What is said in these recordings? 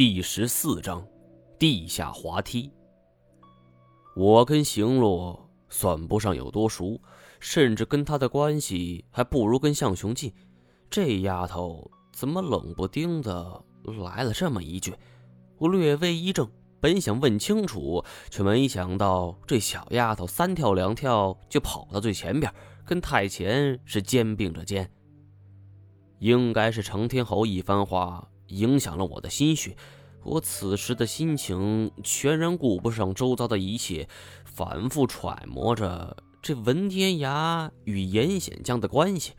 第十四章，地下滑梯。我跟邢洛算不上有多熟，甚至跟他的关系还不如跟向雄近。这丫头怎么冷不丁的来了这么一句？我略微一怔，本想问清楚，却没想到这小丫头三跳两跳就跑到最前边，跟太前是肩并着肩。应该是程天侯一番话。影响了我的心绪，我此时的心情全然顾不上周遭的一切，反复揣摩着这文天涯与严显江的关系。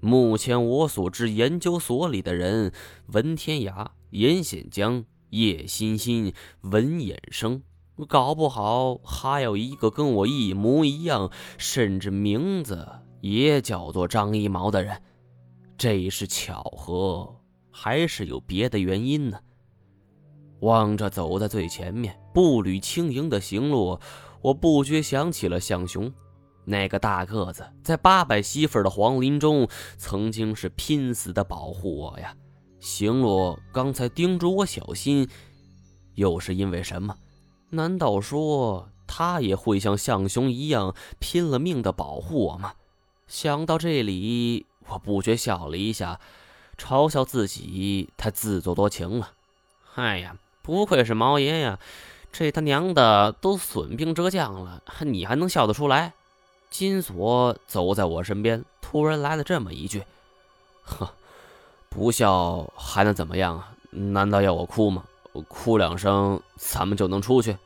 目前我所知，研究所里的人，文天涯、严显江、叶欣欣、文衍生，搞不好还有一个跟我一模一样，甚至名字也叫做张一毛的人，这是巧合。还是有别的原因呢。望着走在最前面、步履轻盈的行路，我不觉想起了向雄，那个大个子，在八百媳妇的皇陵中，曾经是拼死的保护我呀。行路刚才叮嘱我小心，又是因为什么？难道说他也会像向雄一样拼了命的保护我吗？想到这里，我不觉笑了一下。嘲笑自己太自作多情了。哎呀，不愧是毛爷呀，这他娘的都损兵折将了，你还能笑得出来？金锁走在我身边，突然来了这么一句：“呵，不笑还能怎么样啊？难道要我哭吗？哭两声，咱们就能出去？”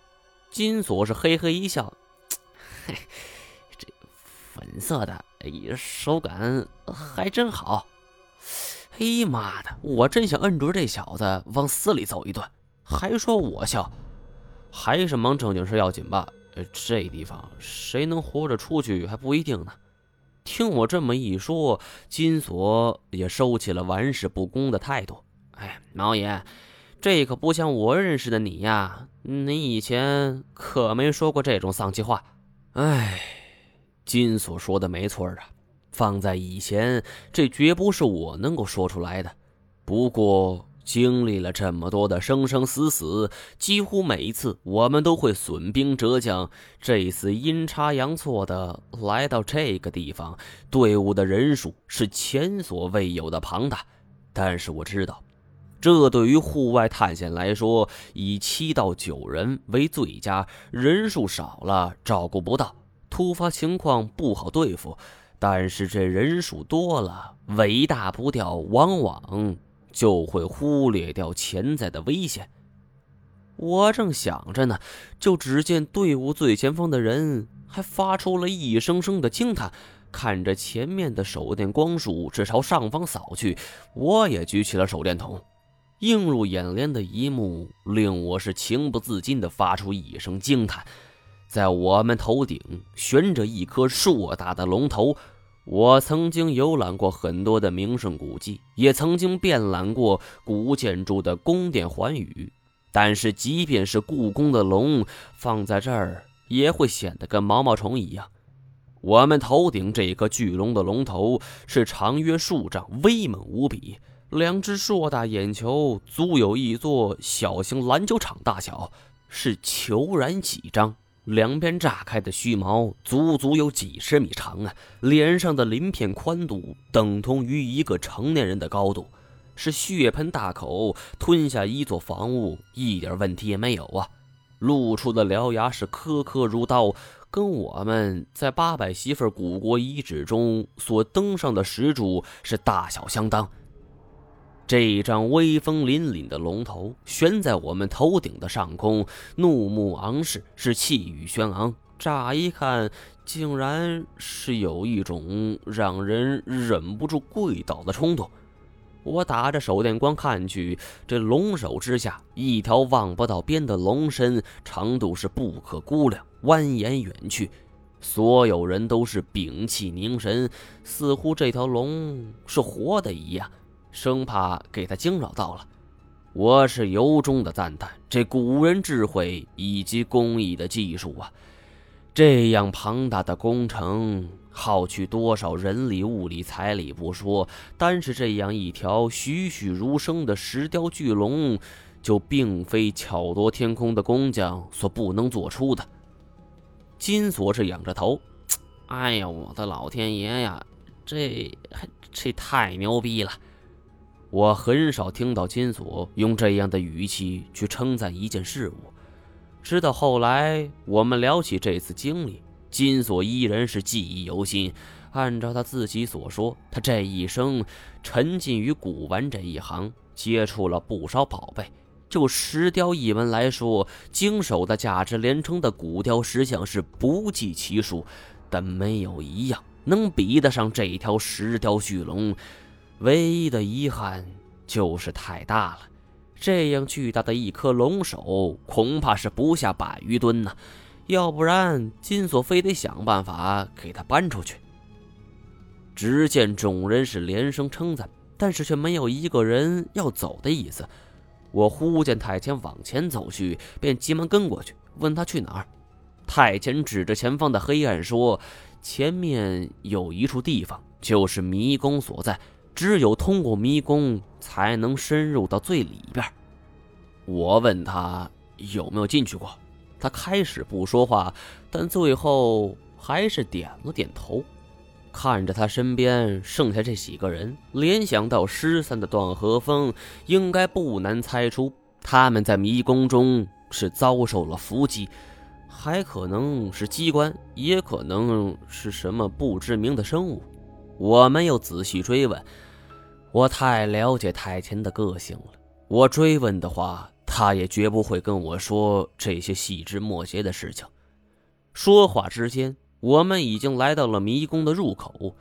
金锁是嘿嘿一笑：“嘿，这粉色的，哎，手感还真好。”嘿妈的！我真想摁住这小子往死里揍一顿，还说我笑，还是忙正经事要紧吧？这地方谁能活着出去还不一定呢。听我这么一说，金锁也收起了玩世不恭的态度。哎，毛爷，这可不像我认识的你呀，你以前可没说过这种丧气话。哎，金锁说的没错啊。放在以前，这绝不是我能够说出来的。不过，经历了这么多的生生死死，几乎每一次我们都会损兵折将。这次阴差阳错的来到这个地方，队伍的人数是前所未有的庞大。但是我知道，这对于户外探险来说，以七到九人为最佳。人数少了，照顾不到，突发情况不好对付。但是这人数多了，尾大不掉，往往就会忽略掉潜在的危险。我正想着呢，就只见队伍最前方的人还发出了一声声的惊叹，看着前面的手电光束只朝上方扫去，我也举起了手电筒。映入眼帘的一幕令我是情不自禁地发出一声惊叹。在我们头顶悬着一颗硕大的龙头。我曾经游览过很多的名胜古迹，也曾经遍览过古建筑的宫殿寰宇，但是即便是故宫的龙放在这儿，也会显得跟毛毛虫一样。我们头顶这颗巨龙的龙头是长约数丈，威猛无比，两只硕大眼球足有一座小型篮球场大小，是虬髯几张。两边炸开的须毛足足有几十米长啊！脸上的鳞片宽度等同于一个成年人的高度，是血盆大口吞下一座房屋一点问题也没有啊！露出的獠牙是颗颗如刀，跟我们在八百媳妇古国遗址中所登上的石柱是大小相当。这一张威风凛凛的龙头悬在我们头顶的上空，怒目昂视，是气宇轩昂。乍一看，竟然是有一种让人忍不住跪倒的冲动。我打着手电光看去，这龙首之下，一条望不到边的龙身，长度是不可估量，蜿蜒远去。所有人都是屏气凝神，似乎这条龙是活的一样。生怕给他惊扰到了，我是由衷的赞叹这古人智慧以及工艺的技术啊！这样庞大的工程耗去多少人力物力财力不说，单是这样一条栩栩如生的石雕巨龙，就并非巧夺天工的工匠所不能做出的。金锁是仰着头，哎呀，我的老天爷呀，这这太牛逼了！我很少听到金锁用这样的语气去称赞一件事物。直到后来，我们聊起这次经历，金锁依然是记忆犹新。按照他自己所说，他这一生沉浸于古玩这一行，接触了不少宝贝。就石雕一门来说，经手的价值连城的古雕石像是不计其数，但没有一样能比得上这条石雕巨龙。唯一的遗憾就是太大了，这样巨大的一颗龙首，恐怕是不下百余吨呢。要不然，金锁非得想办法给他搬出去。只见众人是连声称赞，但是却没有一个人要走的意思。我忽见太前往前走去，便急忙跟过去，问他去哪儿。太前指着前方的黑暗说：“前面有一处地方，就是迷宫所在，只有通过迷宫才能深入到最里边。”我问他有没有进去过，他开始不说话，但最后还是点了点头。看着他身边剩下这几个人，联想到失散的段和风，应该不难猜出他们在迷宫中是遭受了伏击，还可能是机关，也可能是什么不知名的生物。我没有仔细追问，我太了解太前的个性了。我追问的话，他也绝不会跟我说这些细枝末节的事情。说话之间。我们已经来到了迷宫的入口，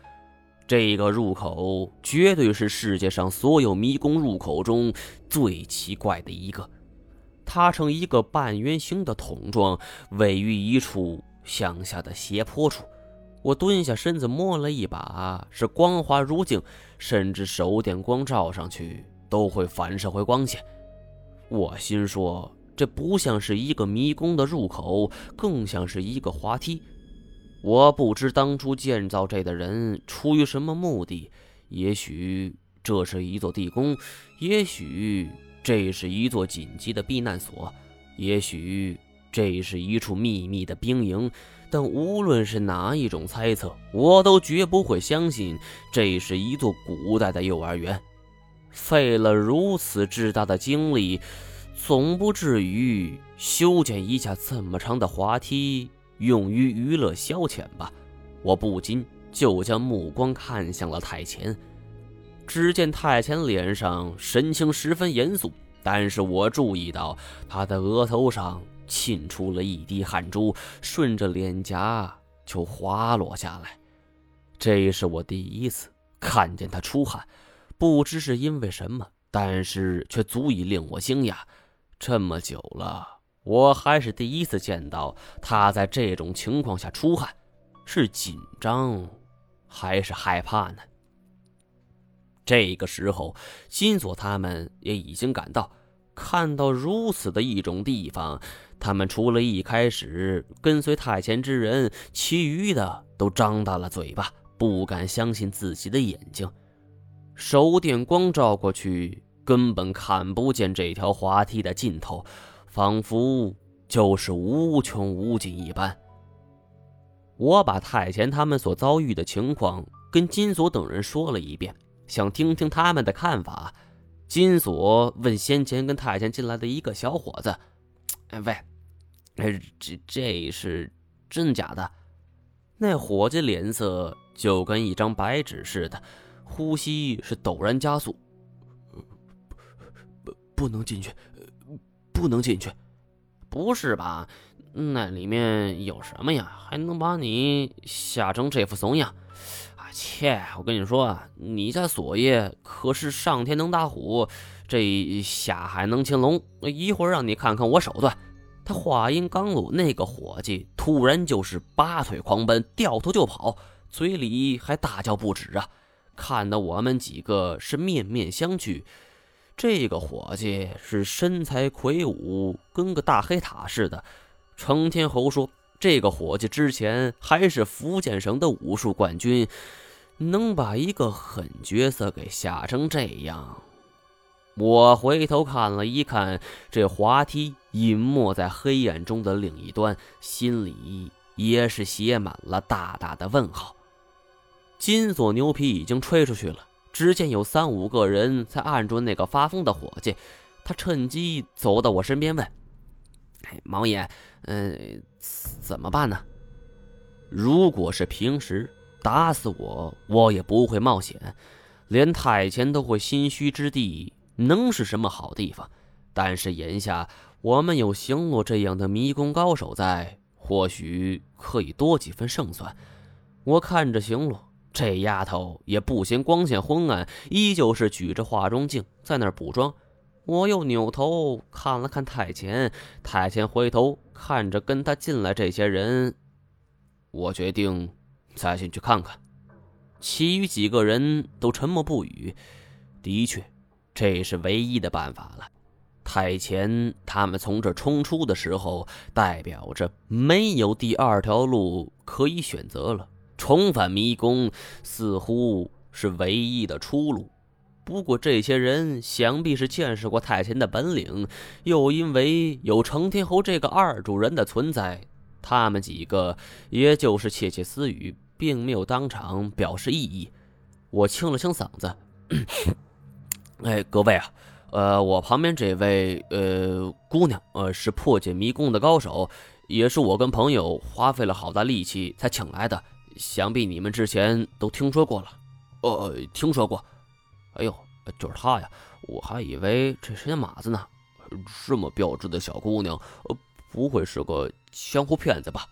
这个入口绝对是世界上所有迷宫入口中最奇怪的一个。它呈一个半圆形的筒状，位于一处向下的斜坡处。我蹲下身子摸了一把，是光滑如镜，甚至手电光照上去都会反射回光线。我心说，这不像是一个迷宫的入口，更像是一个滑梯。我不知当初建造这的人出于什么目的，也许这是一座地宫，也许这是一座紧急的避难所，也许这是一处秘密的兵营。但无论是哪一种猜测，我都绝不会相信这是一座古代的幼儿园。费了如此之大的精力，总不至于修建一架这么长的滑梯。用于娱乐消遣吧，我不禁就将目光看向了太前。只见太前脸上神情十分严肃，但是我注意到他的额头上沁出了一滴汗珠，顺着脸颊就滑落下来。这是我第一次看见他出汗，不知是因为什么，但是却足以令我惊讶。这么久了。我还是第一次见到他在这种情况下出汗，是紧张还是害怕呢？这个时候，金锁他们也已经赶到。看到如此的一种地方，他们除了一开始跟随太前之人，其余的都张大了嘴巴，不敢相信自己的眼睛。手电光照过去，根本看不见这条滑梯的尽头。仿佛就是无穷无尽一般。我把太前他们所遭遇的情况跟金锁等人说了一遍，想听听他们的看法。金锁问先前跟太监进来的一个小伙子：“哎喂，哎这这是真假的？”那伙计脸色就跟一张白纸似的，呼吸是陡然加速。不，不能进去。不能进去，不是吧？那里面有什么呀？还能把你吓成这副怂样？切！我跟你说，你家锁爷可是上天能打虎，这下海能擒龙。一会儿让你看看我手段。他话音刚落，那个伙计突然就是拔腿狂奔，掉头就跑，嘴里还大叫不止啊！看得我们几个是面面相觑。这个伙计是身材魁梧，跟个大黑塔似的。程天侯说，这个伙计之前还是福建省的武术冠军，能把一个狠角色给吓成这样，我回头看了一看这滑梯隐没在黑暗中的另一端，心里也是写满了大大的问号。金锁牛皮已经吹出去了，只见有三五个人在按住那个发疯的伙计。他趁机走到我身边问：“哎毛爷，嗯，怎么办呢？如果是平时，打死我我也不会冒险，连太监都会心虚之地。”能是什么好地方？但是眼下我们有行洛这样的迷宫高手在，或许可以多几分胜算。我看着行洛，这丫头也不嫌光线昏暗，依旧是举着化妆镜在那儿补妆。我又扭头看了看太前，太前回头看着跟他进来这些人，我决定再进去看看。其余几个人都沉默不语。的确。这是唯一的办法了。太前他们从这冲出的时候，代表着没有第二条路可以选择了。重返迷宫似乎是唯一的出路。不过这些人想必是见识过太前的本领，又因为有成天侯这个二主人的存在，他们几个也就是窃窃私语，并没有当场表示异议。我清了清嗓子。哎，各位啊，呃，我旁边这位呃姑娘，呃，是破解迷宫的高手，也是我跟朋友花费了好大力气才请来的，想必你们之前都听说过了。呃，听说过。哎呦，就是她呀，我还以为这是马子呢。这么标致的小姑娘，呃，不会是个江湖骗子吧？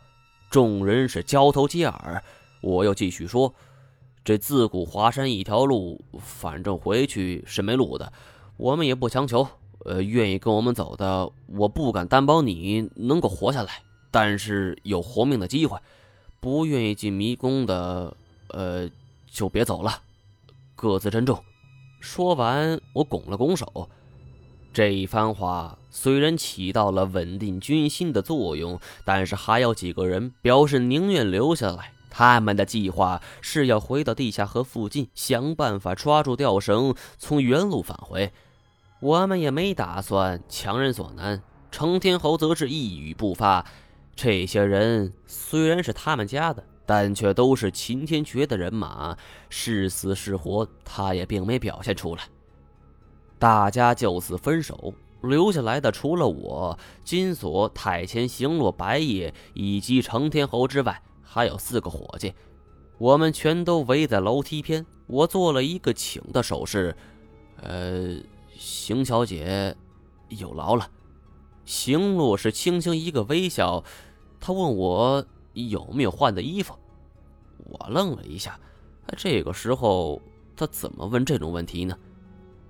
众人是交头接耳，我又继续说。这自古华山一条路，反正回去是没路的。我们也不强求，呃，愿意跟我们走的，我不敢担保你能够活下来，但是有活命的机会。不愿意进迷宫的，呃，就别走了，各自珍重。说完，我拱了拱手。这一番话虽然起到了稳定军心的作用，但是还有几个人表示宁愿留下来。他们的计划是要回到地下河附近，想办法抓住吊绳，从原路返回。我们也没打算强人所难。程天侯则是一语不发。这些人虽然是他们家的，但却都是秦天爵的人马，是死是活，他也并没表现出来。大家就此分手，留下来的除了我、金锁、太前、行洛、白夜以及程天侯之外。还有四个伙计，我们全都围在楼梯边。我做了一个请的手势，呃，邢小姐有劳了。邢洛是轻轻一个微笑，他问我有没有换的衣服。我愣了一下，这个时候他怎么问这种问题呢？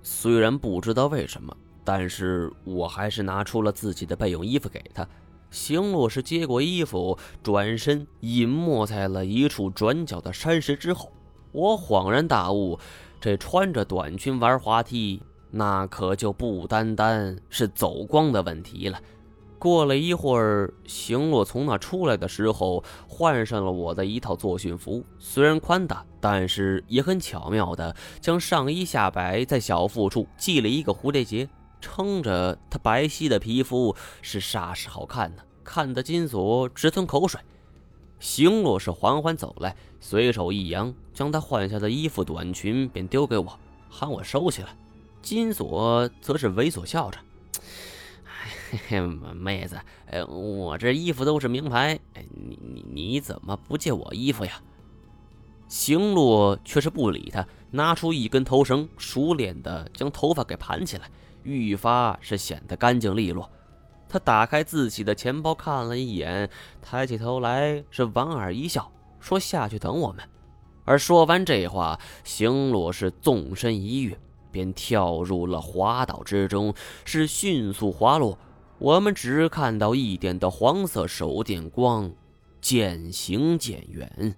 虽然不知道为什么，但是我还是拿出了自己的备用衣服给他。行洛是接过衣服，转身隐没在了一处转角的山石之后。我恍然大悟，这穿着短裙玩滑梯，那可就不单单是走光的问题了。过了一会儿，行洛从那出来的时候，换上了我的一套作训服，虽然宽大，但是也很巧妙的将上衣下摆在小腹处系了一个蝴蝶结。撑着他白皙的皮肤是煞是好看呢，看得金锁直吞口水。行洛是缓缓走来，随手一扬，将他换下的衣服短裙便丢给我，喊我收起来。金锁则是猥琐笑着：“嘿嘿，妹子，哎，我这衣服都是名牌，你你你怎么不借我衣服呀？”行洛却是不理他，拿出一根头绳，熟练的将头发给盘起来。愈发是显得干净利落。他打开自己的钱包看了一眼，抬起头来是莞尔一笑，说：“下去等我们。”而说完这话，行路是纵身一跃，便跳入了滑道之中，是迅速滑落。我们只看到一点的黄色手电光渐行渐远。